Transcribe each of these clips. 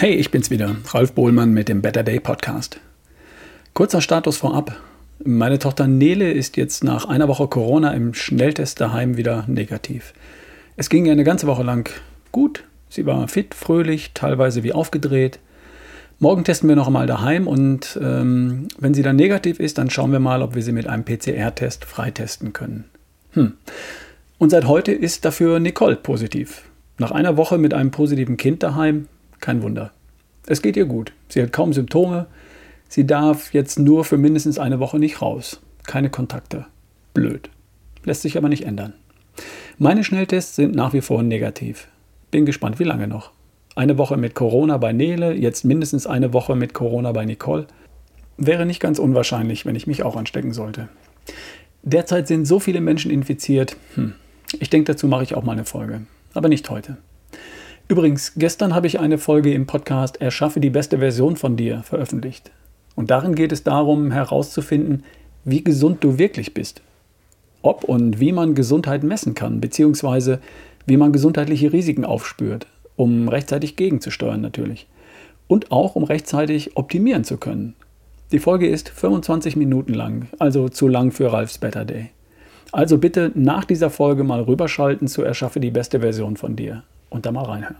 Hey, ich bin's wieder, Ralf Bohlmann mit dem Better Day Podcast. Kurzer Status vorab. Meine Tochter Nele ist jetzt nach einer Woche Corona im Schnelltest daheim wieder negativ. Es ging ihr eine ganze Woche lang gut. Sie war fit, fröhlich, teilweise wie aufgedreht. Morgen testen wir noch einmal daheim und ähm, wenn sie dann negativ ist, dann schauen wir mal, ob wir sie mit einem PCR-Test freitesten können. Hm. Und seit heute ist dafür Nicole positiv. Nach einer Woche mit einem positiven Kind daheim, kein Wunder. Es geht ihr gut. Sie hat kaum Symptome. Sie darf jetzt nur für mindestens eine Woche nicht raus. Keine Kontakte. Blöd. Lässt sich aber nicht ändern. Meine Schnelltests sind nach wie vor negativ. Bin gespannt, wie lange noch. Eine Woche mit Corona bei Nele, jetzt mindestens eine Woche mit Corona bei Nicole. Wäre nicht ganz unwahrscheinlich, wenn ich mich auch anstecken sollte. Derzeit sind so viele Menschen infiziert. Hm. Ich denke, dazu mache ich auch mal eine Folge. Aber nicht heute. Übrigens, gestern habe ich eine Folge im Podcast Erschaffe die beste Version von dir veröffentlicht. Und darin geht es darum, herauszufinden, wie gesund du wirklich bist. Ob und wie man Gesundheit messen kann, beziehungsweise wie man gesundheitliche Risiken aufspürt um rechtzeitig gegenzusteuern natürlich. Und auch um rechtzeitig optimieren zu können. Die Folge ist 25 Minuten lang, also zu lang für Ralfs Better Day. Also bitte nach dieser Folge mal rüberschalten zu Erschaffe die beste Version von dir und da mal reinhören.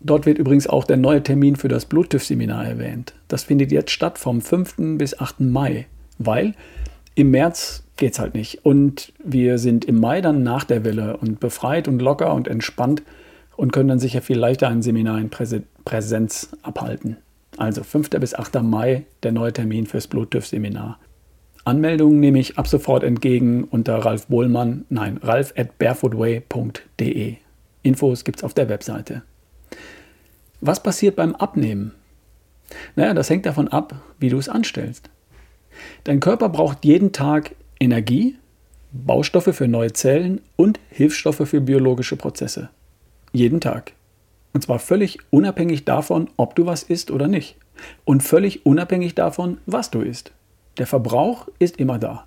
Dort wird übrigens auch der neue Termin für das Bluttüff-Seminar erwähnt. Das findet jetzt statt vom 5. bis 8. Mai, weil im März geht es halt nicht. Und wir sind im Mai dann nach der Welle und befreit und locker und entspannt und können dann sicher viel leichter ein Seminar in Präsenz abhalten. Also 5. bis 8. Mai der neue Termin fürs Bluetooth-Seminar. Anmeldungen nehme ich ab sofort entgegen unter Ralf Bohlmann, nein, ralf at barefootway.de. Infos gibt es auf der Webseite. Was passiert beim Abnehmen? Naja, das hängt davon ab, wie du es anstellst. Dein Körper braucht jeden Tag Energie, Baustoffe für neue Zellen und Hilfsstoffe für biologische Prozesse. Jeden Tag. Und zwar völlig unabhängig davon, ob du was isst oder nicht. Und völlig unabhängig davon, was du isst. Der Verbrauch ist immer da.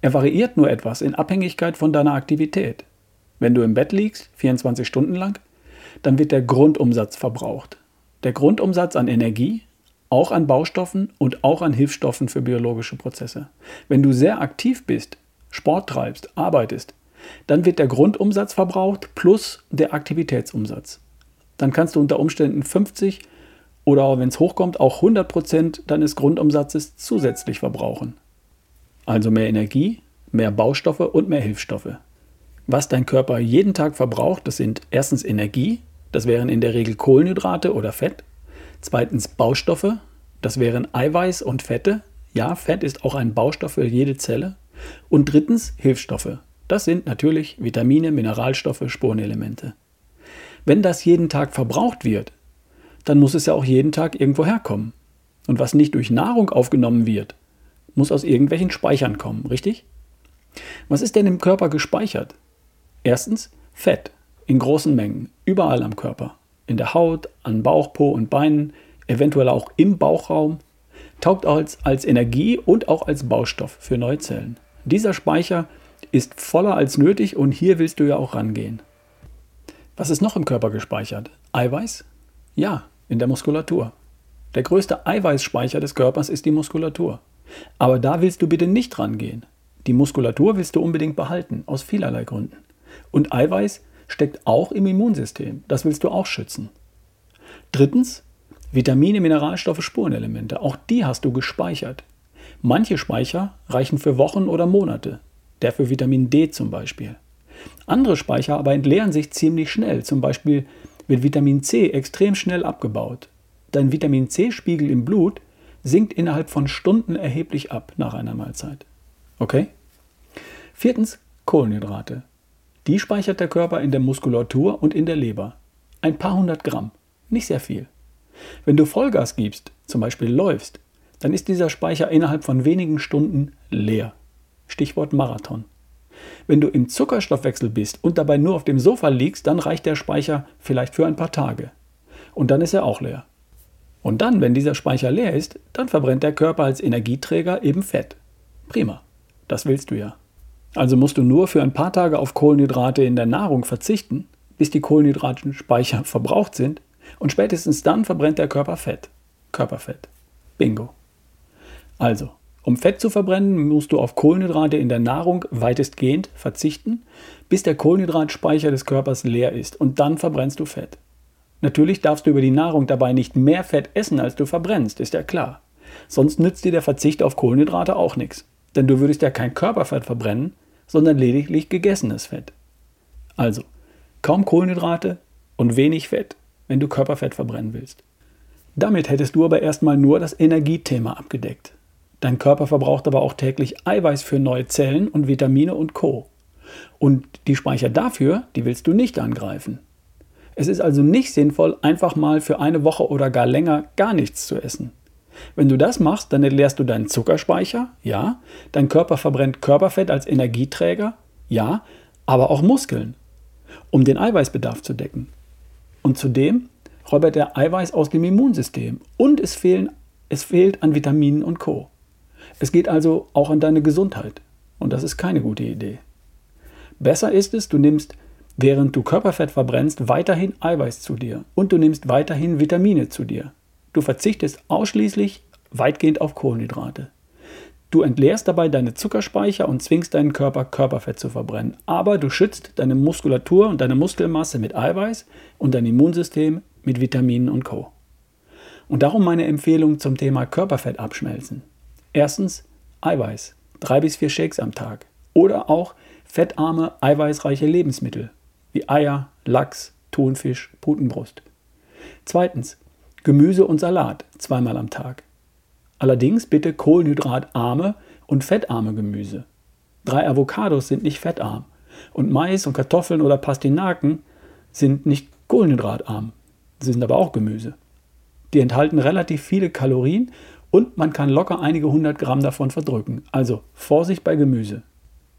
Er variiert nur etwas in Abhängigkeit von deiner Aktivität. Wenn du im Bett liegst, 24 Stunden lang, dann wird der Grundumsatz verbraucht. Der Grundumsatz an Energie, auch an Baustoffen und auch an Hilfsstoffen für biologische Prozesse. Wenn du sehr aktiv bist, Sport treibst, arbeitest, dann wird der Grundumsatz verbraucht plus der Aktivitätsumsatz. Dann kannst du unter Umständen 50 oder wenn es hochkommt auch 100 Prozent deines Grundumsatzes zusätzlich verbrauchen. Also mehr Energie, mehr Baustoffe und mehr Hilfsstoffe. Was dein Körper jeden Tag verbraucht, das sind erstens Energie, das wären in der Regel Kohlenhydrate oder Fett. Zweitens Baustoffe, das wären Eiweiß und Fette. Ja, Fett ist auch ein Baustoff für jede Zelle. Und drittens Hilfsstoffe, das sind natürlich Vitamine, Mineralstoffe, Spurenelemente. Wenn das jeden Tag verbraucht wird, dann muss es ja auch jeden Tag irgendwo herkommen. Und was nicht durch Nahrung aufgenommen wird, muss aus irgendwelchen Speichern kommen, richtig? Was ist denn im Körper gespeichert? Erstens Fett in großen Mengen, überall am Körper. In der Haut, an Bauch, Po und Beinen, eventuell auch im Bauchraum, taugt als, als Energie und auch als Baustoff für neue Zellen. Dieser Speicher ist voller als nötig und hier willst du ja auch rangehen. Was ist noch im Körper gespeichert? Eiweiß? Ja, in der Muskulatur. Der größte Eiweißspeicher des Körpers ist die Muskulatur. Aber da willst du bitte nicht rangehen. Die Muskulatur willst du unbedingt behalten, aus vielerlei Gründen. Und Eiweiß steckt auch im Immunsystem. Das willst du auch schützen. Drittens, Vitamine, Mineralstoffe, Spurenelemente. Auch die hast du gespeichert. Manche Speicher reichen für Wochen oder Monate der für Vitamin D zum Beispiel. Andere Speicher aber entleeren sich ziemlich schnell, zum Beispiel wird Vitamin C extrem schnell abgebaut. Dein Vitamin C-Spiegel im Blut sinkt innerhalb von Stunden erheblich ab nach einer Mahlzeit. Okay? Viertens, Kohlenhydrate. Die speichert der Körper in der Muskulatur und in der Leber. Ein paar hundert Gramm, nicht sehr viel. Wenn du Vollgas gibst, zum Beispiel läufst, dann ist dieser Speicher innerhalb von wenigen Stunden leer. Stichwort Marathon. Wenn du im Zuckerstoffwechsel bist und dabei nur auf dem Sofa liegst, dann reicht der Speicher vielleicht für ein paar Tage. Und dann ist er auch leer. Und dann, wenn dieser Speicher leer ist, dann verbrennt der Körper als Energieträger eben Fett. Prima. Das willst du ja. Also musst du nur für ein paar Tage auf Kohlenhydrate in der Nahrung verzichten, bis die Kohlenhydratspeicher verbraucht sind, Und spätestens dann verbrennt der Körper Fett. Körperfett. Bingo. Also, um Fett zu verbrennen, musst du auf Kohlenhydrate in der Nahrung weitestgehend verzichten, bis der Kohlenhydratspeicher des Körpers leer ist und dann verbrennst du Fett. Natürlich darfst du über die Nahrung dabei nicht mehr Fett essen, als du verbrennst, ist ja klar. Sonst nützt dir der Verzicht auf Kohlenhydrate auch nichts, denn du würdest ja kein Körperfett verbrennen, sondern lediglich gegessenes Fett. Also, kaum Kohlenhydrate und wenig Fett, wenn du Körperfett verbrennen willst. Damit hättest du aber erstmal nur das Energiethema abgedeckt. Dein Körper verbraucht aber auch täglich Eiweiß für neue Zellen und Vitamine und Co. Und die Speicher dafür, die willst du nicht angreifen. Es ist also nicht sinnvoll, einfach mal für eine Woche oder gar länger gar nichts zu essen. Wenn du das machst, dann entleerst du deinen Zuckerspeicher, ja, dein Körper verbrennt Körperfett als Energieträger, ja, aber auch Muskeln, um den Eiweißbedarf zu decken. Und zudem räubert er Eiweiß aus dem Immunsystem und es, fehlen, es fehlt an Vitaminen und Co. Es geht also auch an deine Gesundheit und das ist keine gute Idee. Besser ist es, du nimmst, während du Körperfett verbrennst, weiterhin Eiweiß zu dir und du nimmst weiterhin Vitamine zu dir. Du verzichtest ausschließlich weitgehend auf Kohlenhydrate. Du entleerst dabei deine Zuckerspeicher und zwingst deinen Körper, Körperfett zu verbrennen. Aber du schützt deine Muskulatur und deine Muskelmasse mit Eiweiß und dein Immunsystem mit Vitaminen und Co. Und darum meine Empfehlung zum Thema Körperfett abschmelzen. Erstens Eiweiß, drei bis vier Shakes am Tag. Oder auch fettarme, eiweißreiche Lebensmittel wie Eier, Lachs, Thunfisch, Putenbrust. Zweitens Gemüse und Salat zweimal am Tag. Allerdings bitte kohlenhydratarme und fettarme Gemüse. Drei Avocados sind nicht fettarm und Mais und Kartoffeln oder Pastinaken sind nicht kohlenhydratarm. Sie sind aber auch Gemüse. Die enthalten relativ viele Kalorien und man kann locker einige hundert Gramm davon verdrücken. Also Vorsicht bei Gemüse.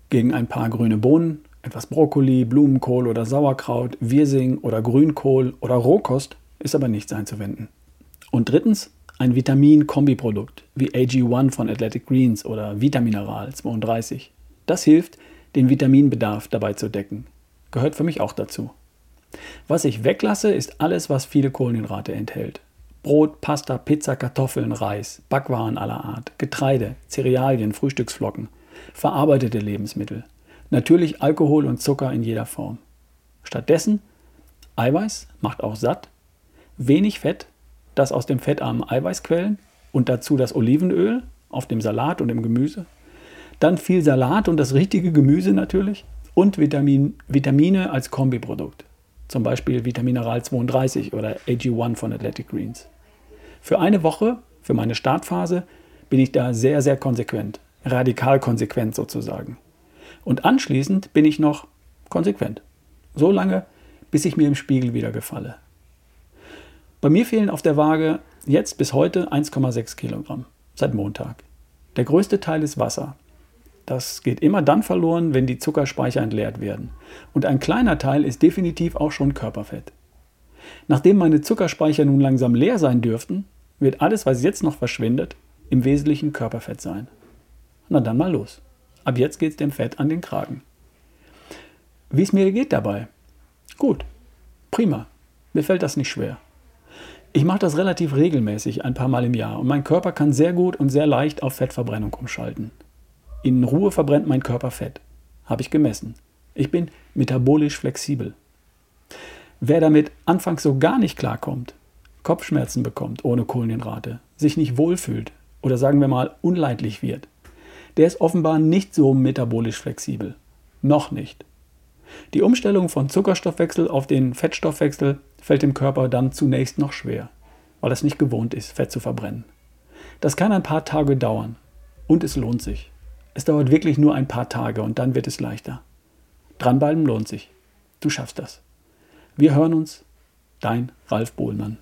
Gegen ein paar grüne Bohnen, etwas Brokkoli, Blumenkohl oder Sauerkraut, Wirsing oder Grünkohl oder Rohkost ist aber nichts einzuwenden. Und drittens, ein Vitamin-Kombiprodukt wie AG1 von Athletic Greens oder Vitamineral 32. Das hilft, den Vitaminbedarf dabei zu decken. Gehört für mich auch dazu. Was ich weglasse, ist alles, was viele Kohlenhydrate enthält. Brot, Pasta, Pizza, Kartoffeln, Reis, Backwaren aller Art, Getreide, Cerealien, Frühstücksflocken, verarbeitete Lebensmittel, natürlich Alkohol und Zucker in jeder Form. Stattdessen Eiweiß macht auch satt, wenig Fett das aus dem fettarmen Eiweißquellen und dazu das Olivenöl auf dem Salat und im Gemüse. Dann viel Salat und das richtige Gemüse natürlich und Vitamin, Vitamine als Kombiprodukt. Zum Beispiel Vitamineral 32 oder AG1 von Athletic Greens. Für eine Woche, für meine Startphase, bin ich da sehr, sehr konsequent. Radikal konsequent sozusagen. Und anschließend bin ich noch konsequent. So lange, bis ich mir im Spiegel wieder gefalle. Bei mir fehlen auf der Waage jetzt bis heute 1,6 Kilogramm seit Montag. Der größte Teil ist Wasser. Das geht immer dann verloren, wenn die Zuckerspeicher entleert werden. Und ein kleiner Teil ist definitiv auch schon Körperfett. Nachdem meine Zuckerspeicher nun langsam leer sein dürften, wird alles, was jetzt noch verschwindet, im Wesentlichen Körperfett sein. Na dann mal los. Ab jetzt geht es dem Fett an den Kragen. Wie es mir geht dabei? Gut. Prima. Mir fällt das nicht schwer. Ich mache das relativ regelmäßig, ein paar Mal im Jahr, und mein Körper kann sehr gut und sehr leicht auf Fettverbrennung umschalten. In Ruhe verbrennt mein Körper Fett. Habe ich gemessen. Ich bin metabolisch flexibel. Wer damit anfangs so gar nicht klarkommt, Kopfschmerzen bekommt ohne Kohlenhydrate, sich nicht wohlfühlt oder sagen wir mal unleidlich wird, der ist offenbar nicht so metabolisch flexibel. Noch nicht. Die Umstellung von Zuckerstoffwechsel auf den Fettstoffwechsel fällt dem Körper dann zunächst noch schwer, weil es nicht gewohnt ist, Fett zu verbrennen. Das kann ein paar Tage dauern und es lohnt sich. Es dauert wirklich nur ein paar Tage und dann wird es leichter. Dranbleiben lohnt sich. Du schaffst das. Wir hören uns. Dein Ralf Bohlmann.